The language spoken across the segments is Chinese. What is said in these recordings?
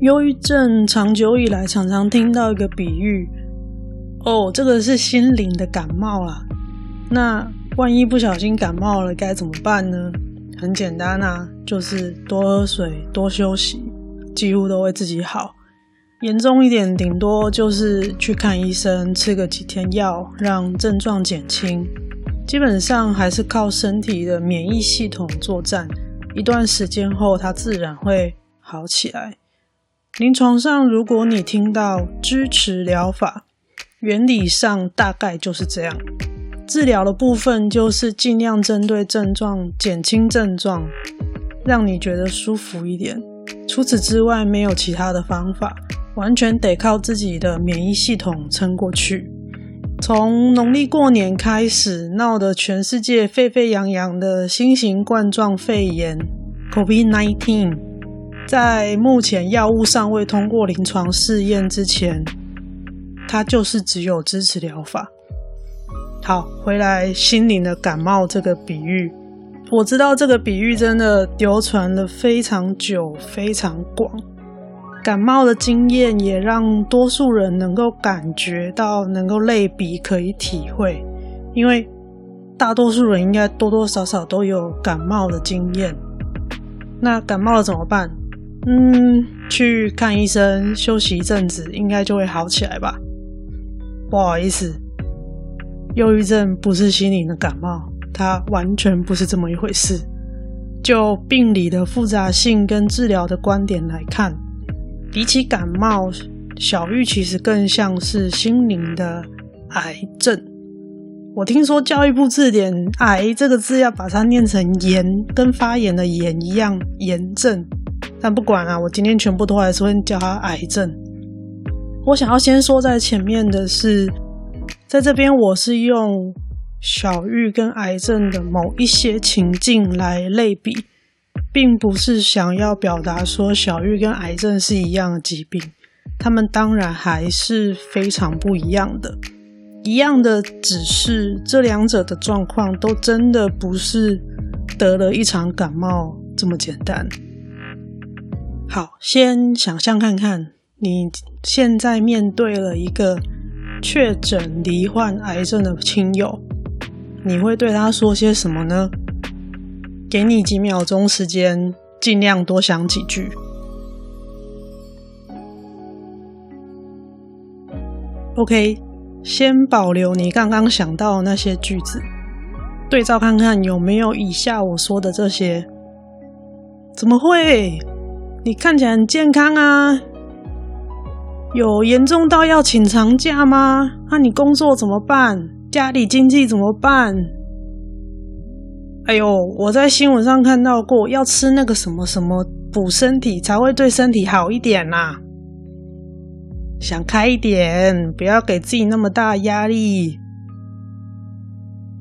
忧郁症长久以来常常听到一个比喻，哦，这个是心灵的感冒啊。那万一不小心感冒了该怎么办呢？很简单啊，就是多喝水、多休息，几乎都会自己好。严重一点，顶多就是去看医生，吃个几天药，让症状减轻。基本上还是靠身体的免疫系统作战，一段时间后它自然会好起来。临床上，如果你听到支持疗法，原理上大概就是这样。治疗的部分就是尽量针对症状，减轻症状，让你觉得舒服一点。除此之外，没有其他的方法，完全得靠自己的免疫系统撑过去。从农历过年开始闹得全世界沸沸扬扬的新型冠状肺炎 （COVID-19）。在目前药物尚未通过临床试验之前，它就是只有支持疗法。好，回来心灵的感冒这个比喻，我知道这个比喻真的流传了非常久、非常广。感冒的经验也让多数人能够感觉到、能够类比、可以体会，因为大多数人应该多多少少都有感冒的经验。那感冒了怎么办？嗯，去看医生，休息一阵子，应该就会好起来吧。不好意思，忧郁症不是心灵的感冒，它完全不是这么一回事。就病理的复杂性跟治疗的观点来看，比起感冒，小玉其实更像是心灵的癌症。我听说教育部字典“癌”这个字要把它念成“炎”，跟发炎的“炎”一样，炎症。但不管啊，我今天全部都还是会叫他癌症。我想要先说在前面的是，在这边我是用小玉跟癌症的某一些情境来类比，并不是想要表达说小玉跟癌症是一样的疾病，他们当然还是非常不一样的。一样的只是这两者的状况都真的不是得了一场感冒这么简单。好，先想象看看，你现在面对了一个确诊罹患癌症的亲友，你会对他说些什么呢？给你几秒钟时间，尽量多想几句。OK，先保留你刚刚想到那些句子，对照看看有没有以下我说的这些。怎么会？你看起来很健康啊，有严重到要请长假吗？那、你工作怎么办？家里经济怎么办？哎呦，我在新闻上看到过，要吃那个什么什么补身体才会对身体好一点呐、啊。想开一点，不要给自己那么大压力。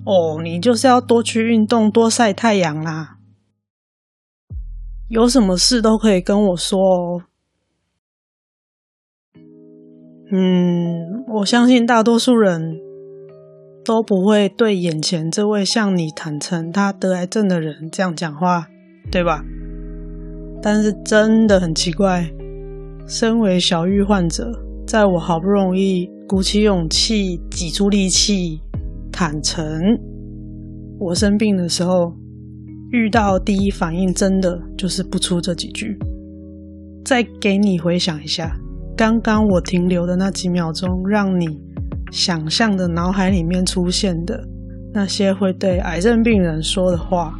哦，你就是要多去运动，多晒太阳啦。有什么事都可以跟我说哦。嗯，我相信大多数人都不会对眼前这位向你坦诚他得癌症的人这样讲话，对吧？但是真的很奇怪，身为小郁患者，在我好不容易鼓起勇气、挤出力气坦诚我生病的时候。遇到第一反应真的就是不出这几句。再给你回想一下，刚刚我停留的那几秒钟，让你想象的脑海里面出现的那些会对癌症病人说的话，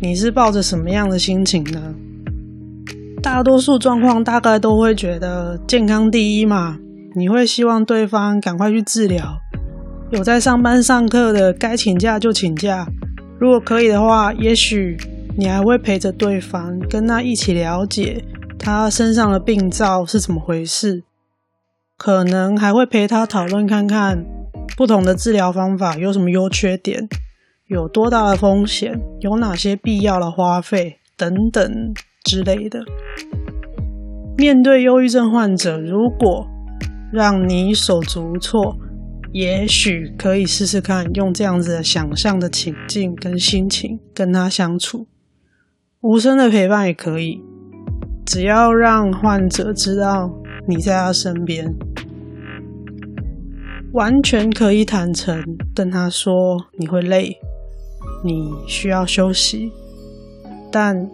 你是抱着什么样的心情呢？大多数状况大概都会觉得健康第一嘛，你会希望对方赶快去治疗，有在上班上课的该请假就请假。如果可以的话，也许你还会陪着对方，跟他一起了解他身上的病灶是怎么回事，可能还会陪他讨论看看不同的治疗方法有什么优缺点，有多大的风险，有哪些必要的花费等等之类的。面对忧郁症患者，如果让你手足无措，也许可以试试看用这样子的想象的情境跟心情跟他相处。无声的陪伴也可以，只要让患者知道你在他身边，完全可以坦诚跟他说你会累，你需要休息，但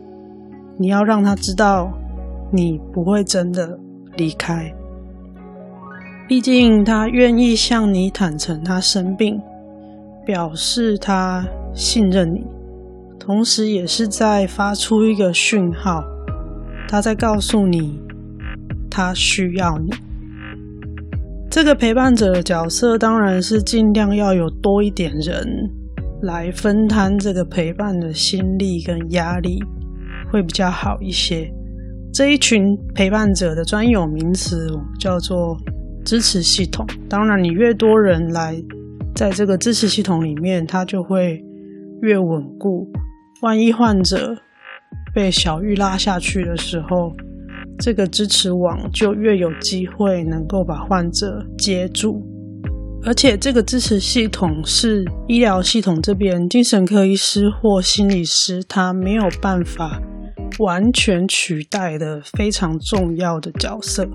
你要让他知道你不会真的离开。毕竟他愿意向你坦诚他生病，表示他信任你。同时，也是在发出一个讯号，他在告诉你，他需要你。这个陪伴者的角色，当然是尽量要有多一点人来分摊这个陪伴的心力跟压力，会比较好一些。这一群陪伴者的专有名词叫做支持系统。当然，你越多人来在这个支持系统里面，它就会越稳固。万一患者被小玉拉下去的时候，这个支持网就越有机会能够把患者接住。而且，这个支持系统是医疗系统这边精神科医师或心理师他没有办法完全取代的非常重要的角色。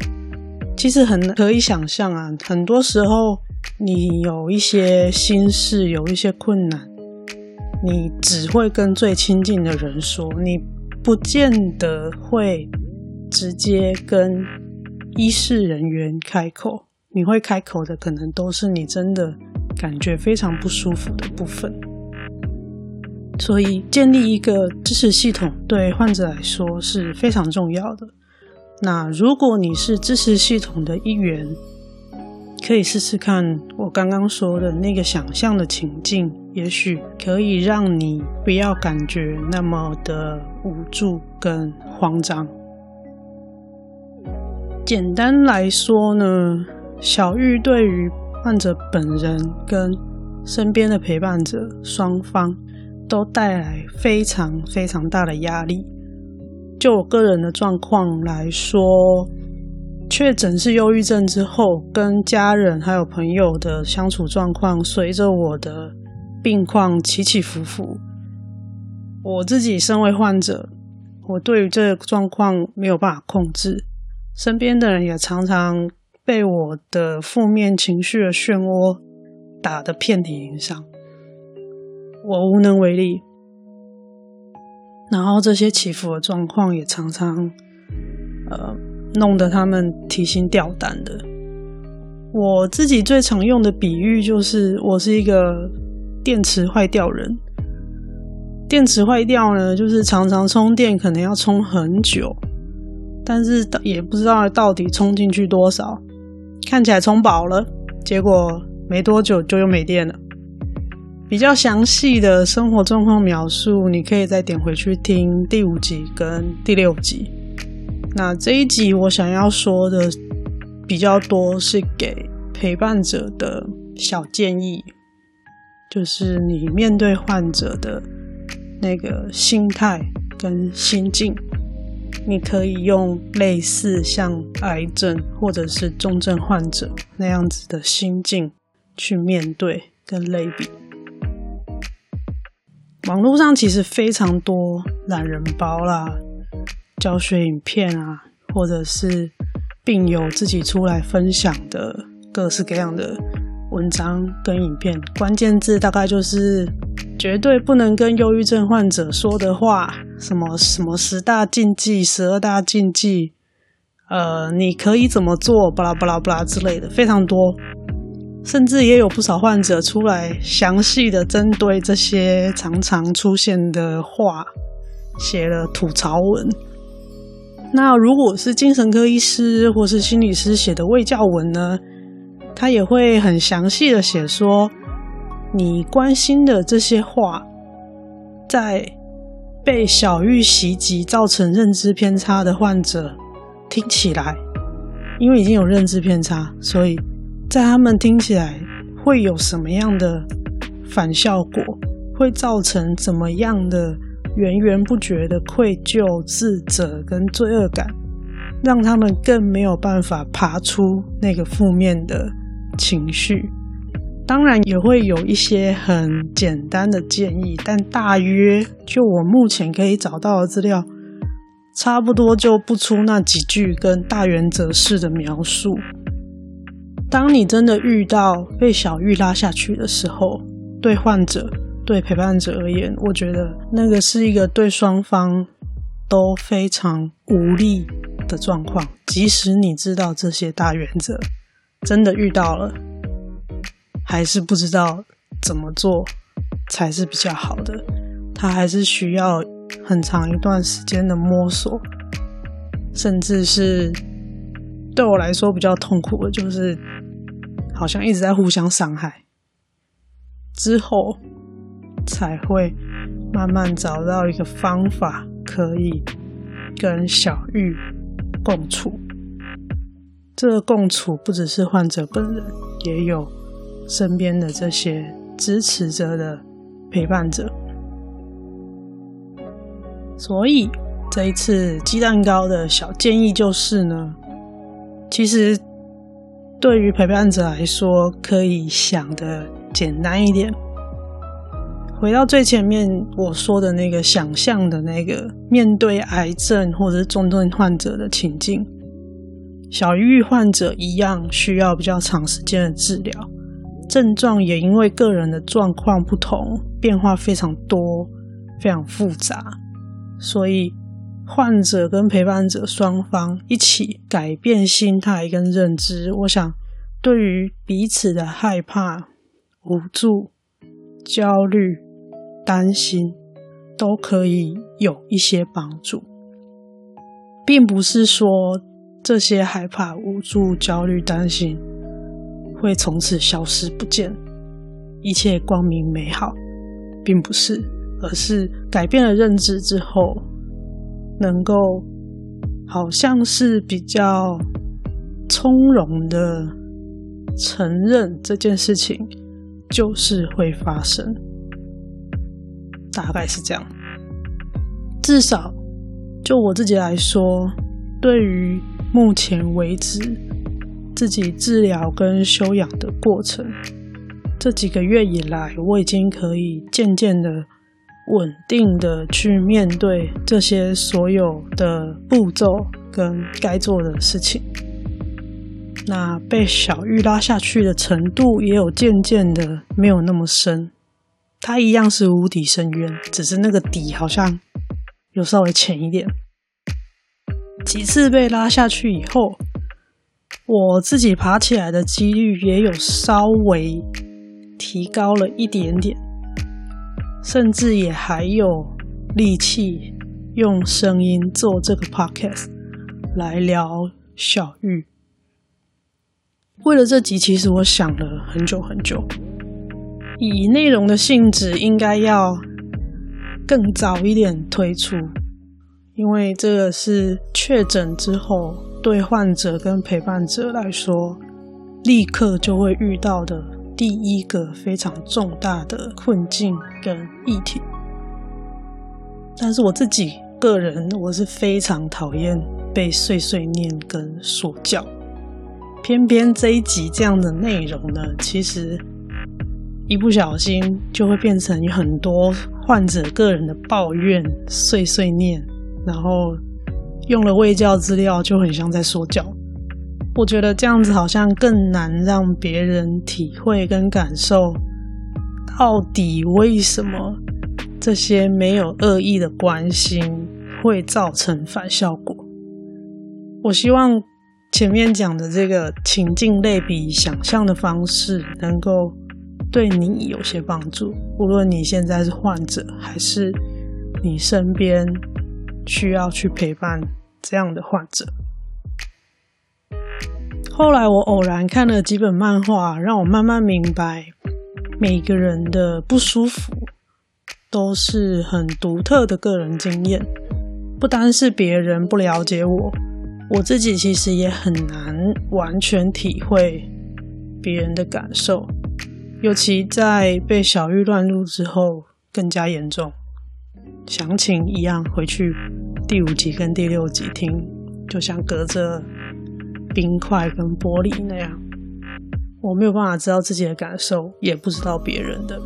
其实很可以想象啊，很多时候你有一些心事，有一些困难。你只会跟最亲近的人说，你不见得会直接跟医事人员开口。你会开口的，可能都是你真的感觉非常不舒服的部分。所以，建立一个支持系统对患者来说是非常重要的。那如果你是支持系统的一员，可以试试看我刚刚说的那个想象的情境，也许可以让你不要感觉那么的无助跟慌张。简单来说呢，小玉对于患者本人跟身边的陪伴者双方都带来非常非常大的压力。就我个人的状况来说，确诊是忧郁症之后，跟家人还有朋友的相处状况，随着我的病况起起伏伏。我自己身为患者，我对于这个状况没有办法控制，身边的人也常常被我的负面情绪的漩涡打得遍体鳞伤，我无能为力。然后这些起伏的状况也常常，呃。弄得他们提心吊胆的。我自己最常用的比喻就是，我是一个电池坏掉人。电池坏掉呢，就是常常充电，可能要充很久，但是也不知道到底充进去多少。看起来充饱了，结果没多久就又没电了。比较详细的生活状况描述，你可以再点回去听第五集跟第六集。那这一集我想要说的比较多，是给陪伴者的小建议，就是你面对患者的那个心态跟心境，你可以用类似像癌症或者是重症患者那样子的心境去面对跟类比。网络上其实非常多懒人包啦。教学影片啊，或者是病友自己出来分享的各式各样的文章跟影片，关键字大概就是绝对不能跟忧郁症患者说的话，什么什么十大禁忌、十二大禁忌，呃，你可以怎么做，巴拉巴拉巴拉之类的，非常多，甚至也有不少患者出来详细的针对这些常常出现的话写了吐槽文。那如果是精神科医师或是心理师写的卫教文呢，他也会很详细的写说，你关心的这些话，在被小玉袭击造成认知偏差的患者，听起来，因为已经有认知偏差，所以在他们听起来会有什么样的反效果？会造成怎么样的源源不绝的愧疚、自责跟罪恶感，让他们更没有办法爬出那个负面的情绪。当然也会有一些很简单的建议，但大约就我目前可以找到的资料，差不多就不出那几句跟大原则式的描述。当你真的遇到被小玉拉下去的时候，对患者、对陪伴者而言，我觉得那个是一个对双方都非常无力的状况。即使你知道这些大原则，真的遇到了。还是不知道怎么做才是比较好的，他还是需要很长一段时间的摸索，甚至是对我来说比较痛苦的，就是好像一直在互相伤害，之后才会慢慢找到一个方法，可以跟小玉共处。这个共处不只是患者本人，也有。身边的这些支持者的陪伴者，所以这一次鸡蛋糕的小建议就是呢，其实对于陪伴者来说，可以想的简单一点。回到最前面我说的那个想象的那个面对癌症或者是重症患者的情境，小郁患者一样需要比较长时间的治疗。症状也因为个人的状况不同，变化非常多，非常复杂，所以患者跟陪伴者双方一起改变心态跟认知，我想对于彼此的害怕、无助、焦虑、担心，都可以有一些帮助，并不是说这些害怕、无助、焦虑、担心。会从此消失不见，一切光明美好，并不是，而是改变了认知之后，能够好像是比较从容的承认这件事情就是会发生，大概是这样。至少就我自己来说，对于目前为止。自己治疗跟休养的过程，这几个月以来，我已经可以渐渐的、稳定的去面对这些所有的步骤跟该做的事情。那被小玉拉下去的程度，也有渐渐的没有那么深。它一样是无底深渊，只是那个底好像有稍微浅一点。几次被拉下去以后。我自己爬起来的几率也有稍微提高了一点点，甚至也还有力气用声音做这个 podcast 来聊小玉。为了这集，其实我想了很久很久，以内容的性质，应该要更早一点推出，因为这个是确诊之后。对患者跟陪伴者来说，立刻就会遇到的第一个非常重大的困境跟议题。但是我自己个人，我是非常讨厌被碎碎念跟说教。偏偏这一集这样的内容呢，其实一不小心就会变成很多患者个人的抱怨、碎碎念，然后。用了卫教资料就很像在说教，我觉得这样子好像更难让别人体会跟感受，到底为什么这些没有恶意的关心会造成反效果。我希望前面讲的这个情境类比想象的方式，能够对你有些帮助，无论你现在是患者，还是你身边需要去陪伴。这样的患者。后来我偶然看了几本漫画，让我慢慢明白，每个人的不舒服都是很独特的个人经验，不单是别人不了解我，我自己其实也很难完全体会别人的感受，尤其在被小玉乱入之后更加严重。详情一样，回去第五集跟第六集听，就像隔着冰块跟玻璃那样，我没有办法知道自己的感受，也不知道别人的。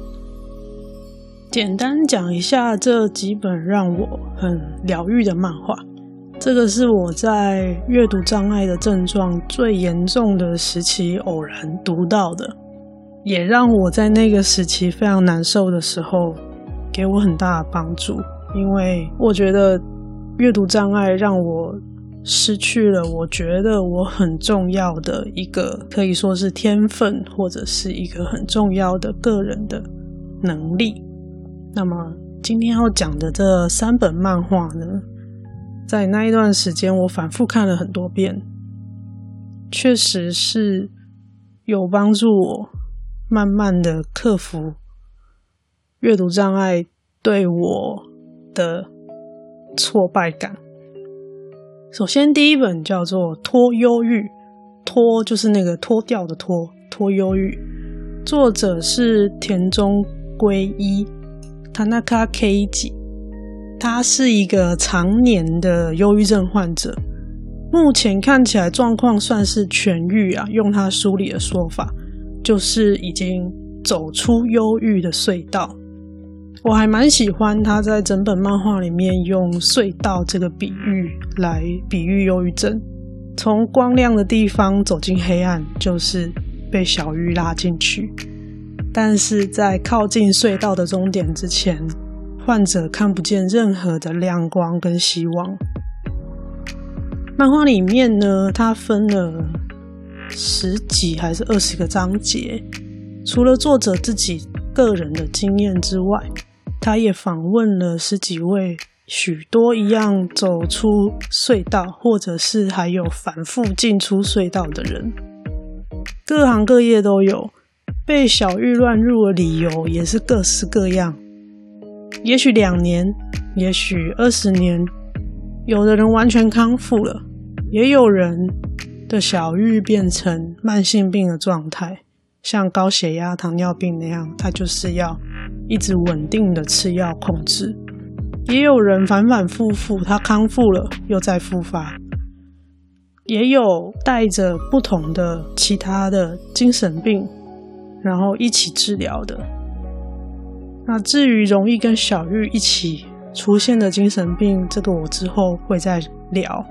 简单讲一下这几本让我很疗愈的漫画，这个是我在阅读障碍的症状最严重的时期偶然读到的，也让我在那个时期非常难受的时候，给我很大的帮助。因为我觉得阅读障碍让我失去了我觉得我很重要的一个，可以说是天分，或者是一个很重要的个人的能力。那么今天要讲的这三本漫画呢，在那一段时间我反复看了很多遍，确实是有帮助我慢慢的克服阅读障碍对我的挫败感。首先，第一本叫做《脱忧郁》，脱就是那个脱掉的脱，脱忧郁。作者是田中圭一，Tanaka Keiji。他是一个常年的忧郁症患者，目前看起来状况算是痊愈啊。用他书里的说法，就是已经走出忧郁的隧道。我还蛮喜欢他在整本漫画里面用隧道这个比喻来比喻忧郁症。从光亮的地方走进黑暗，就是被小玉拉进去。但是在靠近隧道的终点之前，患者看不见任何的亮光跟希望。漫画里面呢，它分了十几还是二十个章节，除了作者自己个人的经验之外，他也访问了十几位许多一样走出隧道，或者是还有反复进出隧道的人，各行各业都有。被小玉乱入的理由也是各式各样，也许两年，也许二十年，有的人完全康复了，也有人的小玉变成慢性病的状态，像高血压、糖尿病那样，他就是要。一直稳定的吃药控制，也有人反反复复，他康复了又再复发，也有带着不同的其他的精神病，然后一起治疗的。那至于容易跟小玉一起出现的精神病，这个我之后会再聊。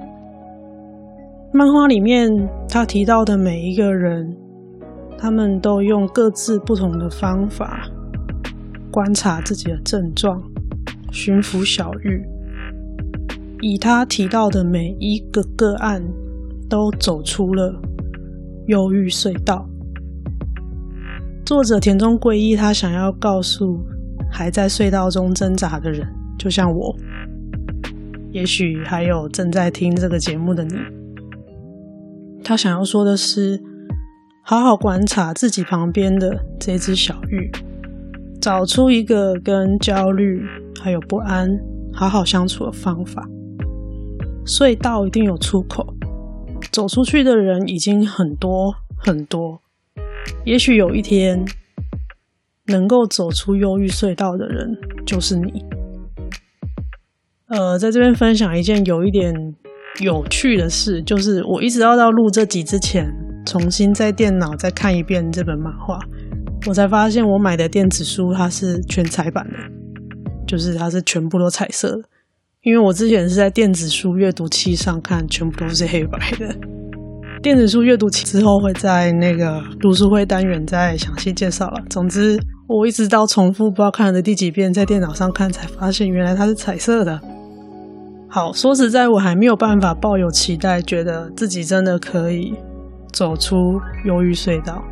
漫画里面他提到的每一个人，他们都用各自不同的方法。观察自己的症状，驯服小玉。以他提到的每一个个案，都走出了忧郁隧道。作者田中圭一，他想要告诉还在隧道中挣扎的人，就像我，也许还有正在听这个节目的你。他想要说的是，好好观察自己旁边的这只小玉。找出一个跟焦虑还有不安好好相处的方法。隧道一定有出口，走出去的人已经很多很多。也许有一天，能够走出忧郁隧道的人就是你。呃，在这边分享一件有一点有趣的事，就是我一直要到录这集之前，重新在电脑再看一遍这本漫画。我才发现，我买的电子书它是全彩版的，就是它是全部都彩色的。因为我之前是在电子书阅读器上看，全部都是黑白的。电子书阅读器之后会在那个读书会单元再详细介绍了。总之，我一直到重复不知道看了第几遍，在电脑上看才发现原来它是彩色的。好，说实在，我还没有办法抱有期待，觉得自己真的可以走出忧郁隧道。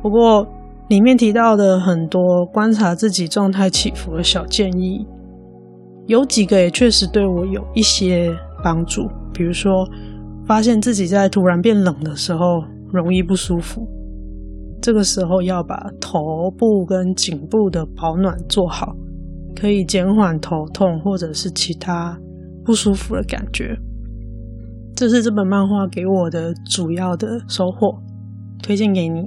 不过，里面提到的很多观察自己状态起伏的小建议，有几个也确实对我有一些帮助。比如说，发现自己在突然变冷的时候容易不舒服，这个时候要把头部跟颈部的保暖做好，可以减缓头痛或者是其他不舒服的感觉。这是这本漫画给我的主要的收获，推荐给你。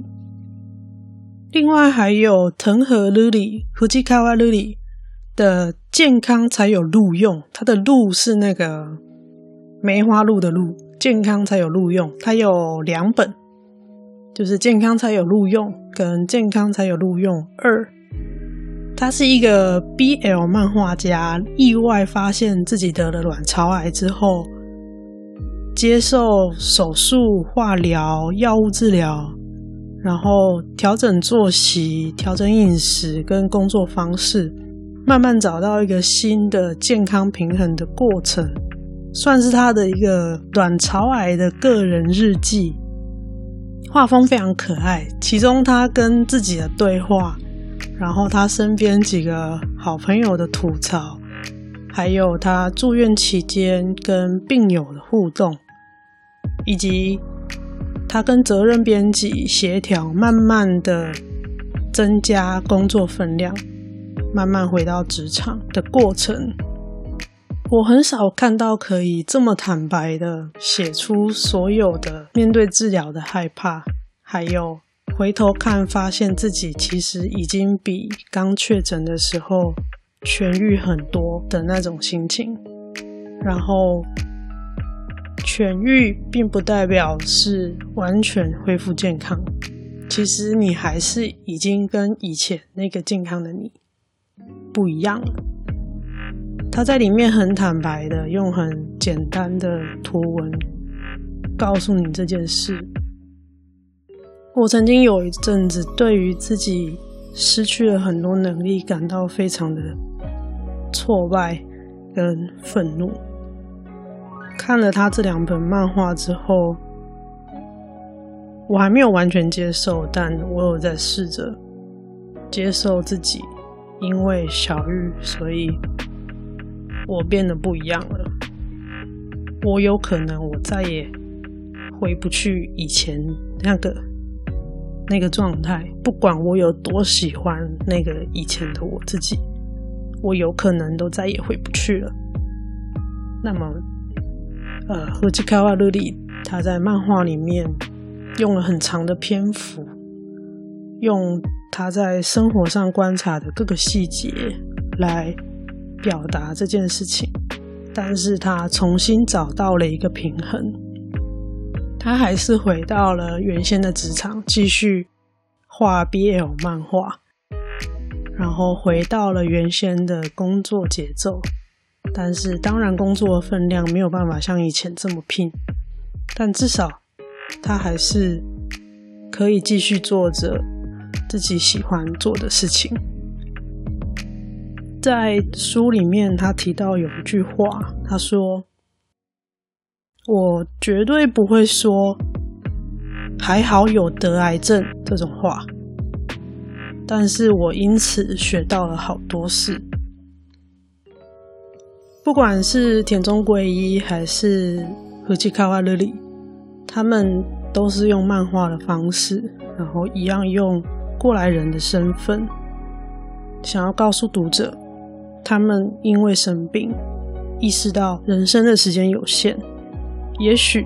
另外还有藤和瑠璃，Fujikawa Ruri 的健康才有鹿用，它的鹿是那个梅花鹿的鹿，健康才有鹿用。它有两本，就是健康才有鹿用跟健康才有鹿用二。他是一个 BL 漫画家，意外发现自己得了卵巢癌之后，接受手术、化疗、药物治疗。然后调整作息、调整饮食跟工作方式，慢慢找到一个新的健康平衡的过程，算是他的一个卵巢癌的个人日记。画风非常可爱，其中他跟自己的对话，然后他身边几个好朋友的吐槽，还有他住院期间跟病友的互动，以及。他跟责任编辑协调，慢慢的增加工作分量，慢慢回到职场的过程。我很少看到可以这么坦白的写出所有的面对治疗的害怕，还有回头看发现自己其实已经比刚确诊的时候痊愈很多的那种心情，然后。痊愈并不代表是完全恢复健康，其实你还是已经跟以前那个健康的你不一样了。他在里面很坦白的用很简单的图文告诉你这件事。我曾经有一阵子对于自己失去了很多能力感到非常的挫败跟愤怒。看了他这两本漫画之后，我还没有完全接受，但我有在试着接受自己，因为小玉，所以我变得不一样了。我有可能我再也回不去以前那个那个状态，不管我有多喜欢那个以前的我自己，我有可能都再也回不去了。那么。呃，藤川瑠璃他在漫画里面用了很长的篇幅，用他在生活上观察的各个细节来表达这件事情，但是他重新找到了一个平衡，他还是回到了原先的职场，继续画 BL 漫画，然后回到了原先的工作节奏。但是，当然，工作的分量没有办法像以前这么拼，但至少他还是可以继续做着自己喜欢做的事情。在书里面，他提到有一句话，他说：“我绝对不会说‘还好有得癌症’这种话，但是我因此学到了好多事。”不管是田中圭一还是和吉卡瓦勒里，他们都是用漫画的方式，然后一样用过来人的身份，想要告诉读者，他们因为生病，意识到人生的时间有限，也许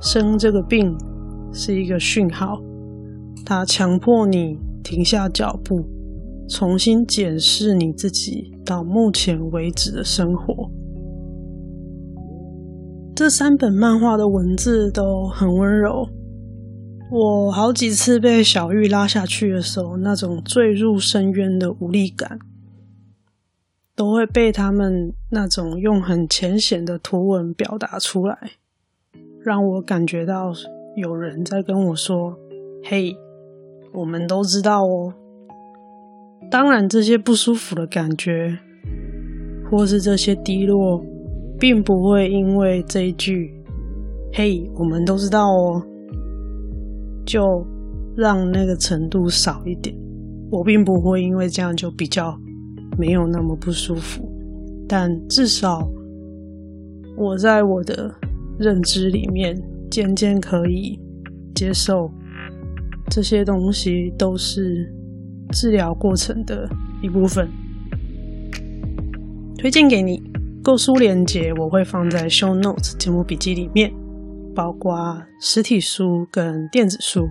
生这个病是一个讯号，它强迫你停下脚步。重新检视你自己到目前为止的生活。这三本漫画的文字都很温柔。我好几次被小玉拉下去的时候，那种坠入深渊的无力感，都会被他们那种用很浅显的图文表达出来，让我感觉到有人在跟我说：“嘿，我们都知道哦。”当然，这些不舒服的感觉，或是这些低落，并不会因为这一句“嘿，我们都知道哦”，就让那个程度少一点。我并不会因为这样就比较没有那么不舒服，但至少我在我的认知里面，渐渐可以接受这些东西都是。治疗过程的一部分。推荐给你。购书链接我会放在 Show Notes 节目笔记里面，包括实体书跟电子书。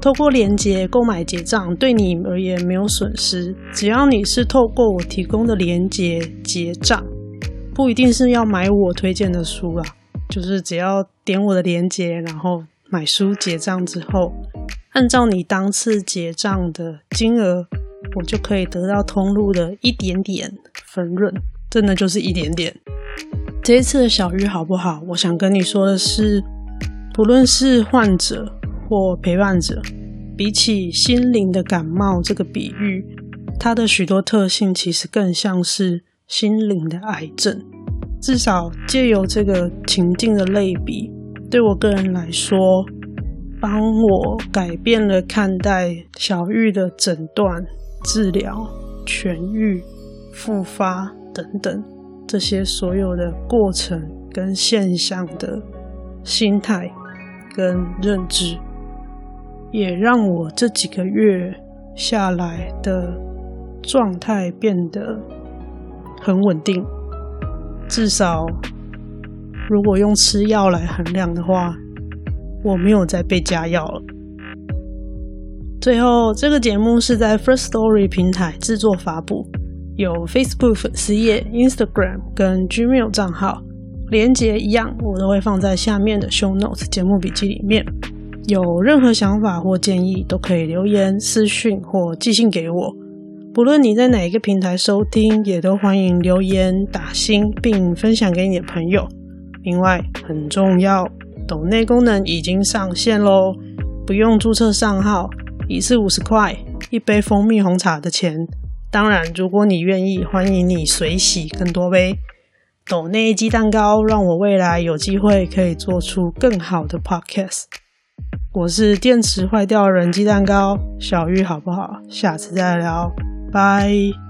透过链接购买结账，对你而言没有损失。只要你是透过我提供的链接结账，不一定是要买我推荐的书啦，就是只要点我的链接，然后买书结账之后，按照你当次结账的金额，我就可以得到通路的一点点分润。真的就是一点点。这一次的小郁好不好？我想跟你说的是，不论是患者或陪伴者，比起心灵的感冒这个比喻，它的许多特性其实更像是心灵的癌症。至少借由这个情境的类比，对我个人来说，帮我改变了看待小玉的诊断、治疗、痊愈、复发。等等，这些所有的过程跟现象的心态跟认知，也让我这几个月下来的状态变得很稳定。至少，如果用吃药来衡量的话，我没有再被加药了。最后，这个节目是在 First Story 平台制作发布。有 Facebook 粉丝页、Instagram 跟 Gmail 账号，连结一样，我都会放在下面的 Show Notes 节目笔记里面。有任何想法或建议，都可以留言、私讯或寄信给我。不论你在哪一个平台收听，也都欢迎留言打星，并分享给你的朋友。另外，很重要，抖内功能已经上线喽，不用注册账号，一次五十块，一杯蜂蜜红茶的钱。当然，如果你愿意，欢迎你随喜更多杯。抖内鸡蛋糕，让我未来有机会可以做出更好的 podcast。我是电池坏掉人鸡蛋糕，小玉好不好？下次再聊，拜。